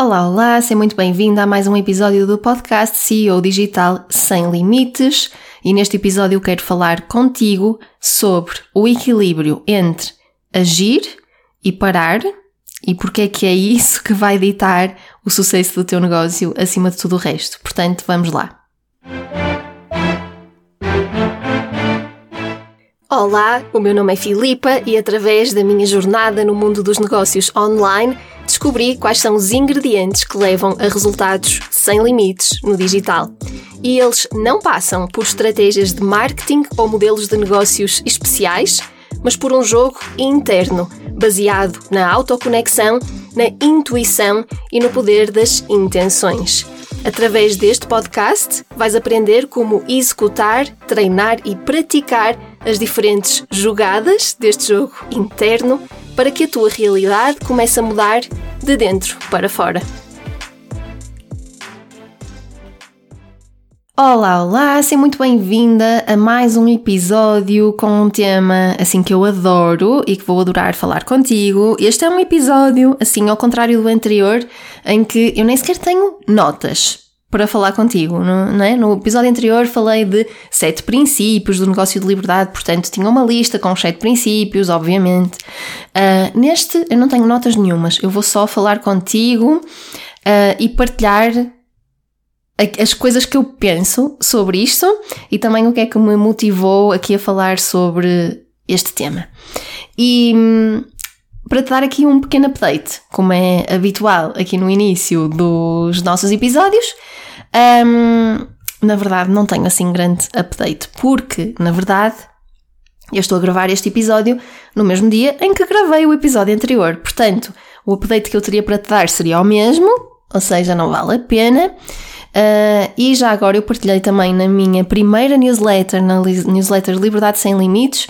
Olá, olá, seja muito bem-vindo a mais um episódio do podcast CEO Digital Sem Limites. E neste episódio eu quero falar contigo sobre o equilíbrio entre agir e parar e porque é que é isso que vai ditar o sucesso do teu negócio acima de tudo o resto. Portanto, vamos lá. Olá, o meu nome é Filipa e através da minha jornada no mundo dos negócios online descobri quais são os ingredientes que levam a resultados sem limites no digital. E eles não passam por estratégias de marketing ou modelos de negócios especiais, mas por um jogo interno, baseado na autoconexão, na intuição e no poder das intenções. Através deste podcast, vais aprender como executar, treinar e praticar as diferentes jogadas deste jogo interno para que a tua realidade comece a mudar de dentro para fora. Olá, olá, seja muito bem-vinda a mais um episódio com um tema assim que eu adoro e que vou adorar falar contigo. Este é um episódio, assim, ao contrário do anterior, em que eu nem sequer tenho notas para falar contigo, não, é? No episódio anterior falei de sete princípios do negócio de liberdade, portanto tinha uma lista com os sete princípios, obviamente. Uh, neste eu não tenho notas nenhumas, eu vou só falar contigo uh, e partilhar as coisas que eu penso sobre isto e também o que é que me motivou aqui a falar sobre este tema. E hum, para te dar aqui um pequeno update, como é habitual aqui no início dos nossos episódios, um, na verdade não tenho assim grande update, porque na verdade eu estou a gravar este episódio no mesmo dia em que gravei o episódio anterior. Portanto, o update que eu teria para te dar seria o mesmo, ou seja, não vale a pena. Uh, e já agora eu partilhei também na minha primeira newsletter, na newsletter Liberdade Sem Limites,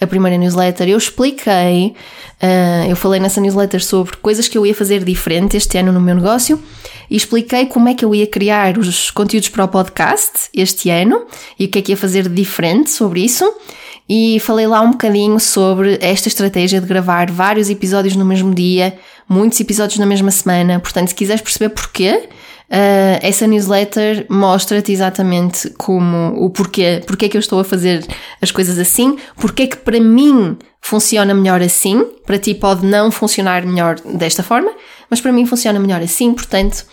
a primeira newsletter, eu expliquei, uh, eu falei nessa newsletter sobre coisas que eu ia fazer diferente este ano no meu negócio e expliquei como é que eu ia criar os conteúdos para o podcast este ano e o que é que ia fazer diferente sobre isso. E falei lá um bocadinho sobre esta estratégia de gravar vários episódios no mesmo dia, muitos episódios na mesma semana. Portanto, se quiseres perceber porquê, Uh, essa newsletter mostra-te exatamente como o porquê, porque é que eu estou a fazer as coisas assim, porque é que para mim funciona melhor assim, para ti pode não funcionar melhor desta forma, mas para mim funciona melhor assim, portanto,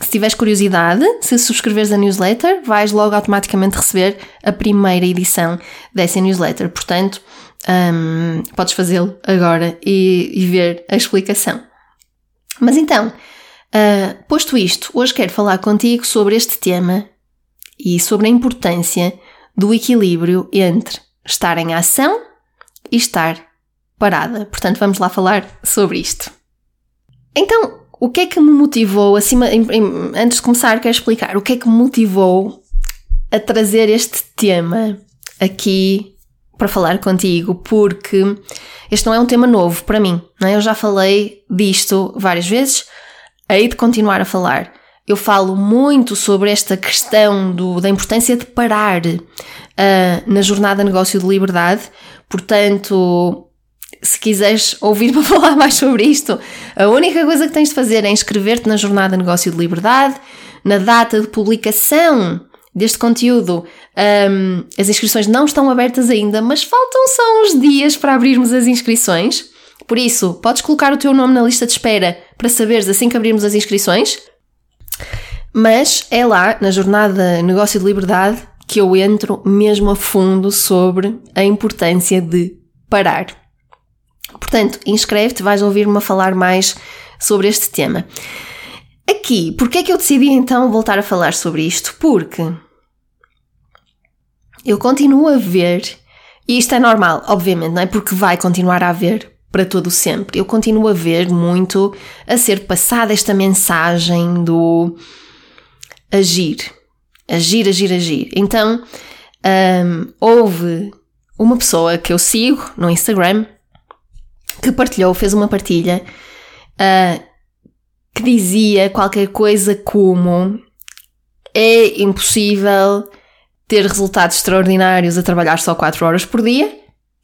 se tiveres curiosidade, se subscreveres a newsletter, vais logo automaticamente receber a primeira edição dessa newsletter. Portanto, um, podes fazê-lo agora e, e ver a explicação. Mas então, Uh, posto isto, hoje quero falar contigo sobre este tema e sobre a importância do equilíbrio entre estar em ação e estar parada. Portanto, vamos lá falar sobre isto. Então, o que é que me motivou, acima, em, em, antes de começar, quero explicar o que é que me motivou a trazer este tema aqui para falar contigo, porque este não é um tema novo para mim. Não é? Eu já falei disto várias vezes, hei de continuar a falar. Eu falo muito sobre esta questão do, da importância de parar uh, na jornada negócio de liberdade, portanto, se quiseres ouvir-me falar mais sobre isto, a única coisa que tens de fazer é inscrever-te na jornada negócio de liberdade, na data de publicação deste conteúdo. Um, as inscrições não estão abertas ainda, mas faltam só uns dias para abrirmos as inscrições. Por isso, podes colocar o teu nome na lista de espera para saberes assim que abrirmos as inscrições. Mas é lá, na jornada Negócio de Liberdade, que eu entro mesmo a fundo sobre a importância de parar. Portanto, inscreve-te, vais ouvir-me falar mais sobre este tema. Aqui, porque é que eu decidi então voltar a falar sobre isto? Porque eu continuo a ver, e isto é normal, obviamente, não é? Porque vai continuar a haver para todo sempre. Eu continuo a ver muito a ser passada esta mensagem do agir, agir, agir, agir. Então, um, houve uma pessoa que eu sigo no Instagram que partilhou, fez uma partilha uh, que dizia qualquer coisa como é impossível ter resultados extraordinários a trabalhar só 4 horas por dia.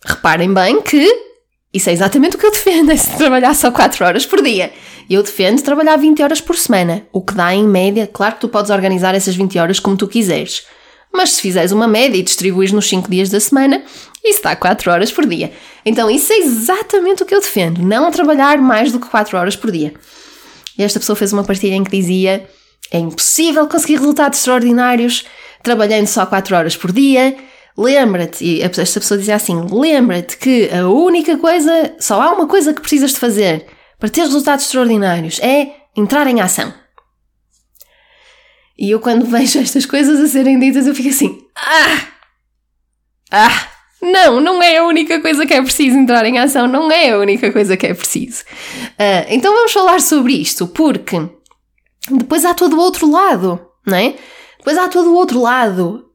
Reparem bem que Isso é exatamente o que eu defendo, é se trabalhar só 4 horas por dia. Eu defendo trabalhar 20 horas por semana, o que dá em média, claro que tu podes organizar essas 20 horas como tu quiseres. Mas se fizeres uma média e distribuís nos 5 dias da semana, isso dá 4 horas por dia. Então isso é exatamente o que eu defendo, não trabalhar mais do que 4 horas por dia. E esta pessoa fez uma partilha em que dizia: é impossível conseguir resultados extraordinários trabalhando só 4 horas por dia. Lembra-te, e esta pessoa dizia assim: lembra-te que a única coisa, só há uma coisa que precisas de fazer para ter resultados extraordinários é entrar em ação. E eu, quando vejo estas coisas a serem ditas, eu fico assim: ah! Ah! Não, não é a única coisa que é preciso entrar em ação, não é a única coisa que é preciso. Uh, então vamos falar sobre isto, porque depois há todo o outro lado, não é? Depois há todo o outro lado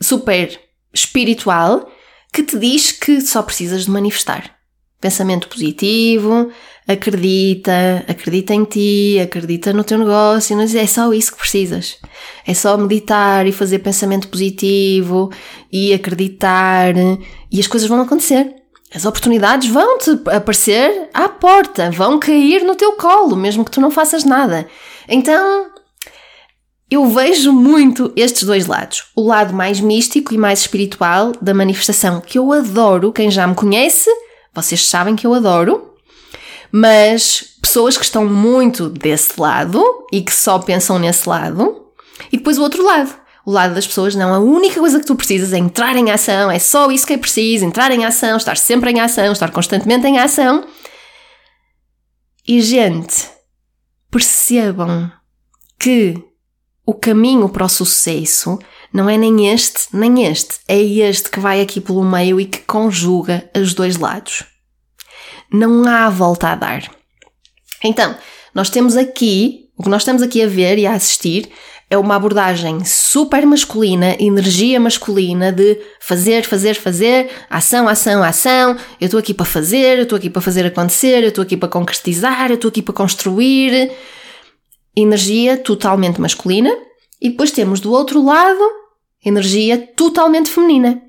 super espiritual que te diz que só precisas de manifestar. Pensamento positivo, acredita, acredita em ti, acredita no teu negócio, mas é só isso que precisas. É só meditar e fazer pensamento positivo e acreditar e as coisas vão acontecer. As oportunidades vão te aparecer à porta, vão cair no teu colo, mesmo que tu não faças nada. Então, eu vejo muito estes dois lados. O lado mais místico e mais espiritual da manifestação, que eu adoro. Quem já me conhece, vocês sabem que eu adoro mas pessoas que estão muito desse lado e que só pensam nesse lado, e depois o outro lado. O lado das pessoas, não, a única coisa que tu precisas é entrar em ação, é só isso que é preciso, entrar em ação, estar sempre em ação, estar constantemente em ação. E, gente, percebam que o caminho para o sucesso não é nem este nem este, é este que vai aqui pelo meio e que conjuga os dois lados não há volta a dar. Então, nós temos aqui, o que nós estamos aqui a ver e a assistir é uma abordagem super masculina, energia masculina de fazer, fazer, fazer, ação, ação, ação. Eu estou aqui para fazer, eu estou aqui para fazer acontecer, eu estou aqui para concretizar, eu estou aqui para construir. Energia totalmente masculina. E depois temos do outro lado energia totalmente feminina.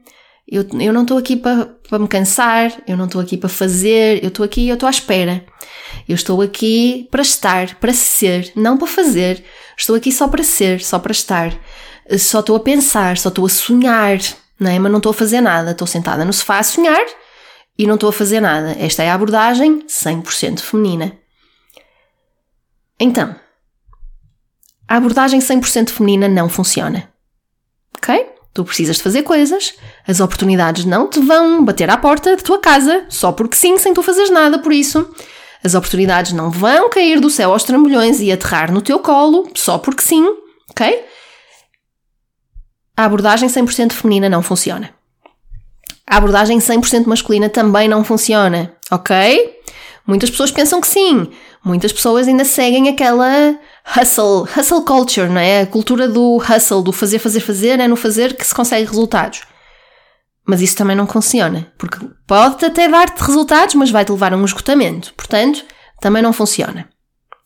Eu, eu não estou aqui para, para me cansar, eu não estou aqui para fazer, eu estou aqui, eu estou à espera. Eu estou aqui para estar, para ser, não para fazer. Estou aqui só para ser, só para estar. Só estou a pensar, só estou a sonhar, não é? Mas não estou a fazer nada. Estou sentada no sofá a sonhar e não estou a fazer nada. Esta é a abordagem 100% feminina. Então, a abordagem 100% feminina não funciona. Ok? Tu precisas de fazer coisas, as oportunidades não te vão bater à porta de tua casa só porque sim, sem tu fazeres nada por isso. As oportunidades não vão cair do céu aos trambolhões e aterrar no teu colo só porque sim, ok? A abordagem 100% feminina não funciona. A abordagem 100% masculina também não funciona, ok? Muitas pessoas pensam que sim, muitas pessoas ainda seguem aquela hustle, hustle culture, não é? A cultura do hustle, do fazer, fazer, fazer, é no fazer que se consegue resultados. Mas isso também não funciona, porque pode até dar-te resultados, mas vai-te levar a um esgotamento. Portanto, também não funciona.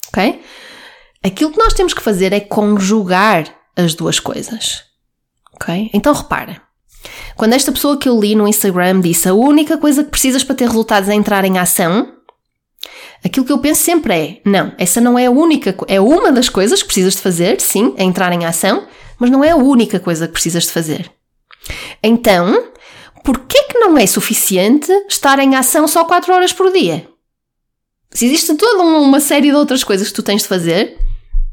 Ok? Aquilo que nós temos que fazer é conjugar as duas coisas. Ok? Então repara. Quando esta pessoa que eu li no Instagram disse a única coisa que precisas para ter resultados é entrar em ação, Aquilo que eu penso sempre é: não, essa não é a única, é uma das coisas que precisas de fazer, sim, é entrar em ação, mas não é a única coisa que precisas de fazer. Então, por que que não é suficiente estar em ação só 4 horas por dia? Se existe toda uma série de outras coisas que tu tens de fazer,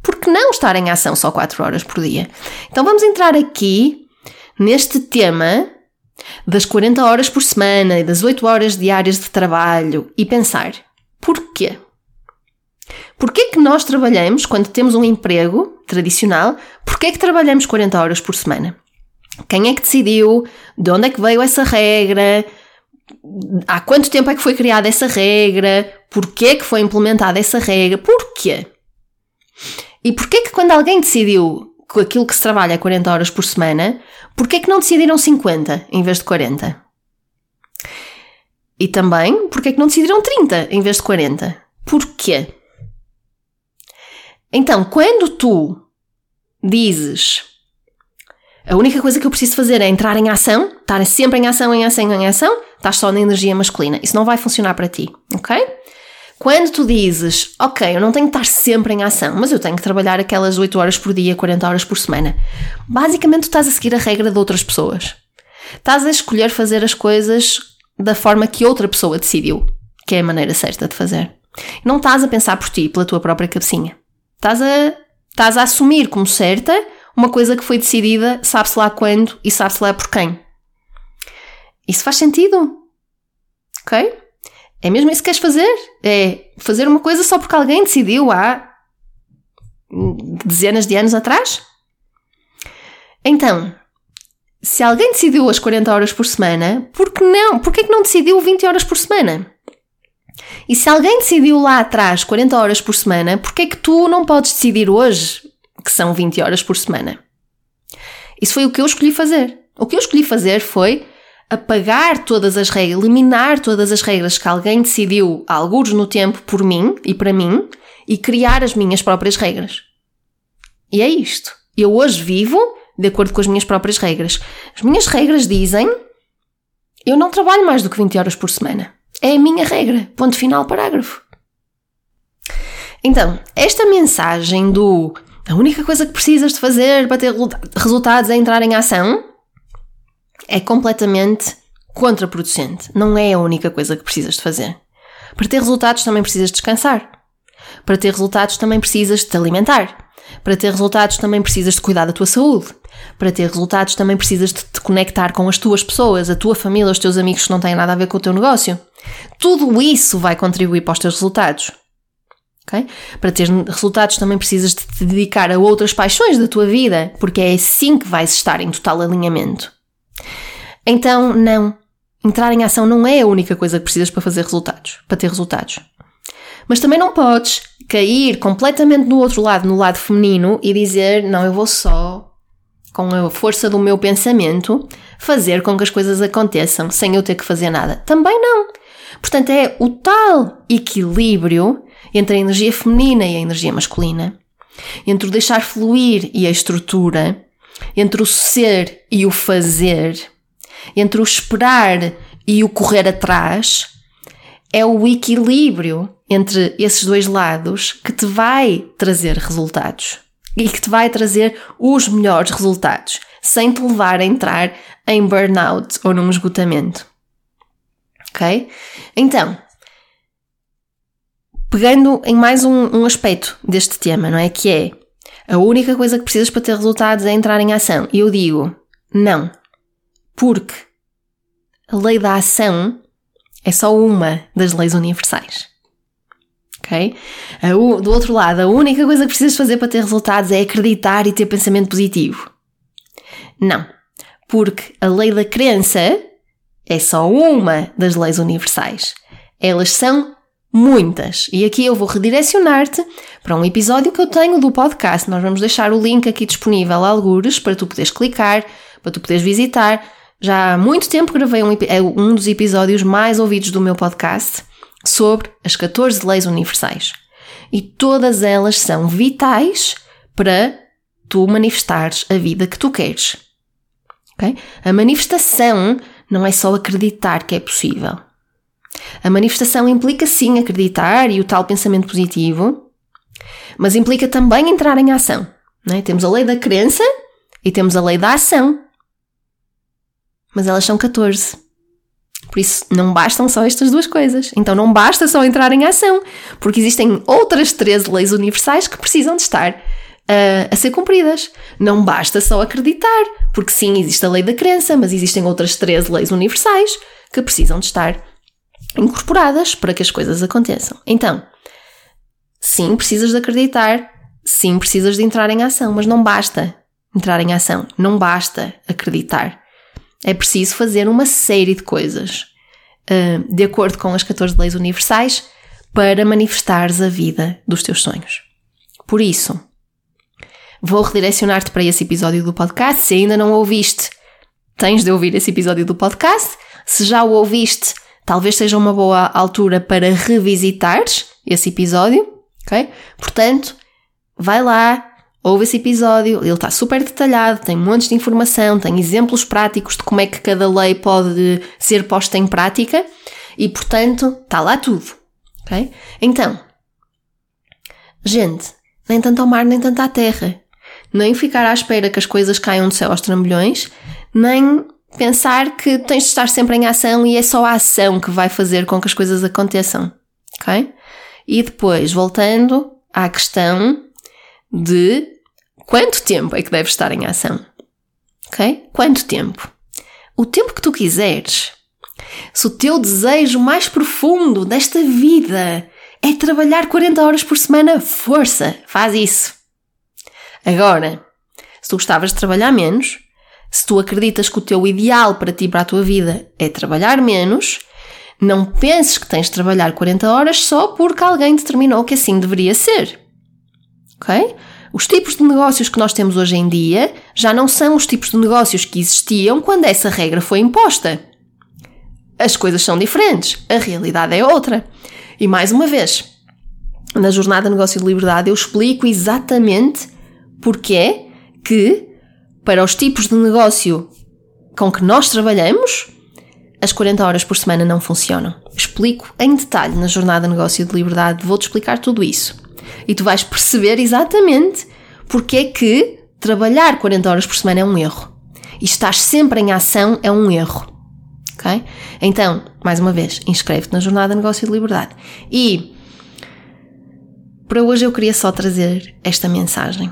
por que não estar em ação só 4 horas por dia? Então vamos entrar aqui neste tema das 40 horas por semana e das 8 horas diárias de trabalho e pensar: Porquê? Porquê que nós trabalhamos, quando temos um emprego tradicional, porquê que trabalhamos 40 horas por semana? Quem é que decidiu? De onde é que veio essa regra? Há quanto tempo é que foi criada essa regra? Porquê que foi implementada essa regra? Porquê? E porquê que quando alguém decidiu que aquilo que se trabalha é 40 horas por semana, porquê que não decidiram 50 em vez de 40? E também, porque é que não decidiram 30 em vez de 40? Porquê? Então, quando tu dizes A única coisa que eu preciso fazer é entrar em ação, estar sempre em ação, em ação, em ação, estás só na energia masculina. Isso não vai funcionar para ti, ok? Quando tu dizes, ok, eu não tenho que estar sempre em ação, mas eu tenho que trabalhar aquelas 8 horas por dia, 40 horas por semana, basicamente tu estás a seguir a regra de outras pessoas. Estás a escolher fazer as coisas da forma que outra pessoa decidiu, que é a maneira certa de fazer. Não estás a pensar por ti, pela tua própria cabecinha. Estás a, estás a assumir como certa uma coisa que foi decidida, sabe-se lá quando e sabe-se lá por quem. Isso faz sentido? Ok? É mesmo isso que queres fazer? É fazer uma coisa só porque alguém decidiu há dezenas de anos atrás? Então, se alguém decidiu as 40 horas por semana, por que não? Por que é que não decidiu 20 horas por semana? E se alguém decidiu lá atrás 40 horas por semana, por que é que tu não podes decidir hoje que são 20 horas por semana? Isso foi o que eu escolhi fazer. O que eu escolhi fazer foi apagar todas as regras, eliminar todas as regras que alguém decidiu, alguns no tempo, por mim e para mim, e criar as minhas próprias regras. E é isto. Eu hoje vivo de acordo com as minhas próprias regras. As minhas regras dizem: eu não trabalho mais do que 20 horas por semana. É a minha regra. Ponto final, parágrafo. Então, esta mensagem do a única coisa que precisas de fazer para ter resultados é entrar em ação é completamente contraproducente. Não é a única coisa que precisas de fazer. Para ter resultados também precisas descansar. Para ter resultados também precisas de te alimentar. Para ter resultados também precisas de cuidar da tua saúde. Para ter resultados também precisas de te conectar com as tuas pessoas, a tua família, os teus amigos que não têm nada a ver com o teu negócio. Tudo isso vai contribuir para os teus resultados. Okay? Para ter resultados também precisas de te dedicar a outras paixões da tua vida, porque é assim que vais estar em total alinhamento. Então, não. Entrar em ação não é a única coisa que precisas para fazer resultados, para ter resultados. Mas também não podes cair completamente no outro lado, no lado feminino, e dizer: não, eu vou só, com a força do meu pensamento, fazer com que as coisas aconteçam sem eu ter que fazer nada. Também não. Portanto, é o tal equilíbrio entre a energia feminina e a energia masculina, entre o deixar fluir e a estrutura, entre o ser e o fazer, entre o esperar e o correr atrás, é o equilíbrio entre esses dois lados que te vai trazer resultados e que te vai trazer os melhores resultados, sem te levar a entrar em burnout ou num esgotamento. Ok? Então, pegando em mais um, um aspecto deste tema, não é? Que é a única coisa que precisas para ter resultados é entrar em ação. E eu digo, não. Porque a lei da ação é só uma das leis universais. Ok? do outro lado, a única coisa que precisas fazer para ter resultados é acreditar e ter pensamento positivo. Não. Porque a lei da crença é só uma das leis universais. Elas são muitas. E aqui eu vou redirecionar-te para um episódio que eu tenho do podcast. Nós vamos deixar o link aqui disponível, algures, para tu poderes clicar, para tu poderes visitar. Já há muito tempo gravei um, é um dos episódios mais ouvidos do meu podcast sobre as 14 leis universais. E todas elas são vitais para tu manifestares a vida que tu queres. Okay? A manifestação não é só acreditar que é possível. A manifestação implica sim acreditar e o tal pensamento positivo, mas implica também entrar em ação. É? Temos a lei da crença e temos a lei da ação. Mas elas são 14. Por isso, não bastam só estas duas coisas. Então, não basta só entrar em ação, porque existem outras 13 leis universais que precisam de estar uh, a ser cumpridas. Não basta só acreditar, porque sim, existe a lei da crença, mas existem outras 13 leis universais que precisam de estar incorporadas para que as coisas aconteçam. Então, sim, precisas de acreditar, sim, precisas de entrar em ação, mas não basta entrar em ação, não basta acreditar. É preciso fazer uma série de coisas uh, de acordo com as 14 leis universais para manifestares a vida dos teus sonhos. Por isso, vou redirecionar-te para esse episódio do podcast. Se ainda não ouviste, tens de ouvir esse episódio do podcast. Se já o ouviste, talvez seja uma boa altura para revisitares esse episódio, ok? Portanto, vai lá, ouve esse episódio, ele está super detalhado, tem montes de informação, tem exemplos práticos de como é que cada lei pode ser posta em prática e, portanto, está lá tudo. Ok? Então, gente, nem tanto ao mar, nem tanto à terra. Nem ficar à espera que as coisas caiam do céu aos trambolhões, nem pensar que tens de estar sempre em ação e é só a ação que vai fazer com que as coisas aconteçam. Ok? E depois, voltando à questão de quanto tempo é que deves estar em ação. Ok? Quanto tempo? O tempo que tu quiseres. Se o teu desejo mais profundo desta vida é trabalhar 40 horas por semana, força, faz isso. Agora, se tu gostavas de trabalhar menos, se tu acreditas que o teu ideal para ti, para a tua vida, é trabalhar menos, não penses que tens de trabalhar 40 horas só porque alguém determinou que assim deveria ser. Ok? Os tipos de negócios que nós temos hoje em dia já não são os tipos de negócios que existiam quando essa regra foi imposta. As coisas são diferentes, a realidade é outra. E mais uma vez, na jornada Negócio de Liberdade eu explico exatamente porque é que para os tipos de negócio com que nós trabalhamos, as 40 horas por semana não funcionam. Explico em detalhe na jornada Negócio de Liberdade, vou-te explicar tudo isso. E tu vais perceber exatamente porque é que trabalhar 40 horas por semana é um erro. E estar sempre em ação é um erro. Ok? Então, mais uma vez, inscreve-te na jornada Negócio de Liberdade. E para hoje eu queria só trazer esta mensagem.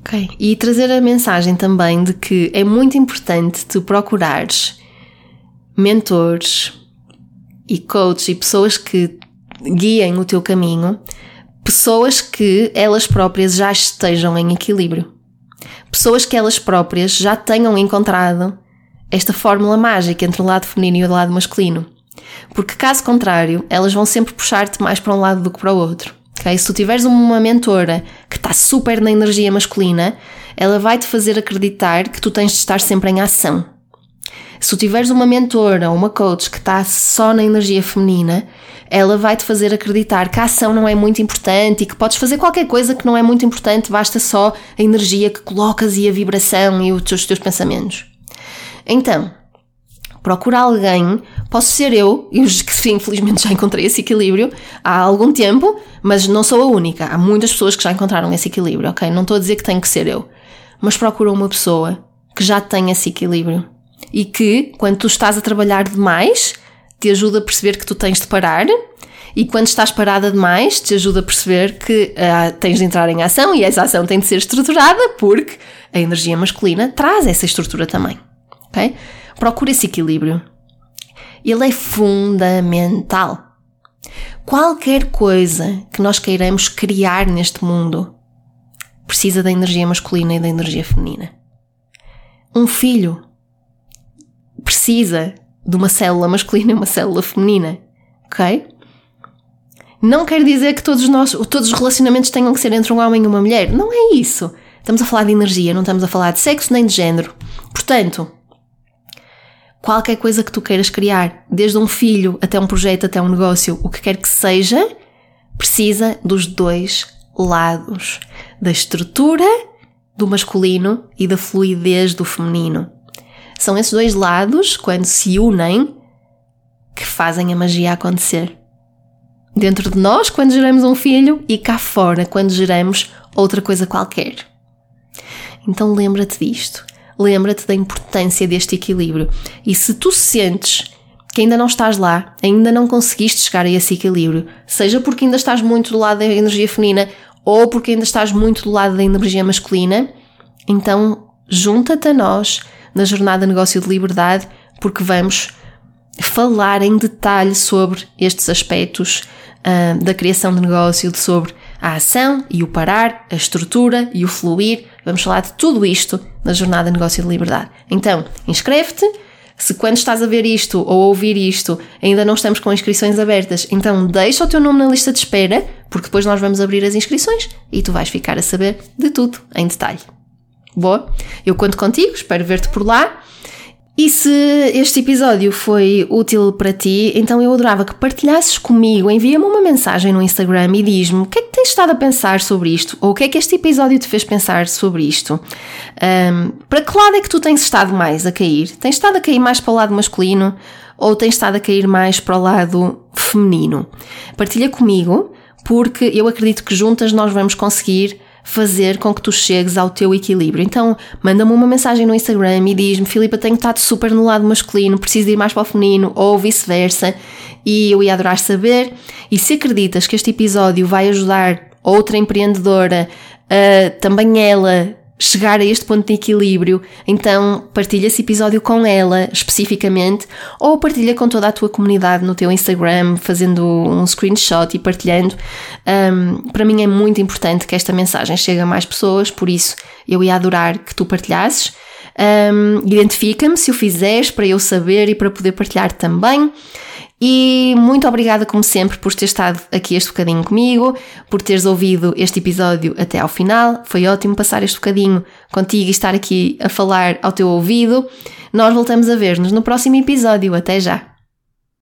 Ok? E trazer a mensagem também de que é muito importante tu procurares mentores e coaches e pessoas que guiem o teu caminho, pessoas que elas próprias já estejam em equilíbrio. Pessoas que elas próprias já tenham encontrado esta fórmula mágica entre o lado feminino e o lado masculino. Porque caso contrário, elas vão sempre puxar-te mais para um lado do que para o outro. Okay? Se tu tiveres uma mentora que está super na energia masculina, ela vai te fazer acreditar que tu tens de estar sempre em ação. Se tu tiveres uma mentora ou uma coach que está só na energia feminina, ela vai te fazer acreditar que a ação não é muito importante e que podes fazer qualquer coisa que não é muito importante, basta só a energia que colocas e a vibração e os teus, os teus pensamentos. Então, procura alguém, posso ser eu, e que infelizmente já encontrei esse equilíbrio há algum tempo, mas não sou a única. Há muitas pessoas que já encontraram esse equilíbrio, ok? Não estou a dizer que tem que ser eu, mas procura uma pessoa que já tem esse equilíbrio e que, quando tu estás a trabalhar demais, te ajuda a perceber que tu tens de parar e quando estás parada demais, te ajuda a perceber que uh, tens de entrar em ação e essa ação tem de ser estruturada porque a energia masculina traz essa estrutura também. ok? Procura esse equilíbrio. Ele é fundamental. Qualquer coisa que nós queiramos criar neste mundo precisa da energia masculina e da energia feminina. Um filho precisa de uma célula masculina e uma célula feminina, ok? Não quer dizer que todos, nós, todos os relacionamentos tenham que ser entre um homem e uma mulher. Não é isso. Estamos a falar de energia, não estamos a falar de sexo nem de género. Portanto, qualquer coisa que tu queiras criar, desde um filho até um projeto, até um negócio, o que quer que seja, precisa dos dois lados: da estrutura do masculino e da fluidez do feminino. São esses dois lados, quando se unem, que fazem a magia acontecer. Dentro de nós, quando geramos um filho, e cá fora, quando geramos outra coisa qualquer. Então lembra-te disto lembra-te da importância deste equilíbrio. E se tu sentes que ainda não estás lá, ainda não conseguiste chegar a esse equilíbrio, seja porque ainda estás muito do lado da energia feminina ou porque ainda estás muito do lado da energia masculina, então junta-te a nós na jornada Negócio de Liberdade, porque vamos falar em detalhe sobre estes aspectos uh, da criação de negócio, sobre a ação e o parar, a estrutura e o fluir. Vamos falar de tudo isto na Jornada Negócio de Liberdade. Então, inscreve-te. Se quando estás a ver isto ou a ouvir isto ainda não estamos com inscrições abertas, então deixa o teu nome na lista de espera, porque depois nós vamos abrir as inscrições e tu vais ficar a saber de tudo em detalhe. Boa? Eu conto contigo, espero ver-te por lá. E se este episódio foi útil para ti, então eu adorava que partilhasses comigo, envia-me uma mensagem no Instagram e diz-me o que é que tens estado a pensar sobre isto, ou o que é que este episódio te fez pensar sobre isto. Um, para que lado é que tu tens estado mais a cair? Tens estado a cair mais para o lado masculino ou tens estado a cair mais para o lado feminino? Partilha comigo, porque eu acredito que juntas nós vamos conseguir fazer com que tu chegues ao teu equilíbrio. Então, manda-me uma mensagem no Instagram e diz-me: Filipa, tenho estado super no lado masculino, preciso ir mais para o feminino, ou vice-versa, e eu ia adorar saber. E se acreditas que este episódio vai ajudar outra empreendedora, a também ela chegar a este ponto de equilíbrio, então partilha esse episódio com ela especificamente ou partilha com toda a tua comunidade no teu Instagram, fazendo um screenshot e partilhando. Um, para mim é muito importante que esta mensagem chegue a mais pessoas, por isso eu ia adorar que tu partilhasses. Um, Identifica-me se o fizeres para eu saber e para poder partilhar também. E muito obrigada, como sempre, por ter estado aqui este bocadinho comigo, por teres ouvido este episódio até ao final. Foi ótimo passar este bocadinho contigo e estar aqui a falar ao teu ouvido. Nós voltamos a ver-nos no próximo episódio. Até já!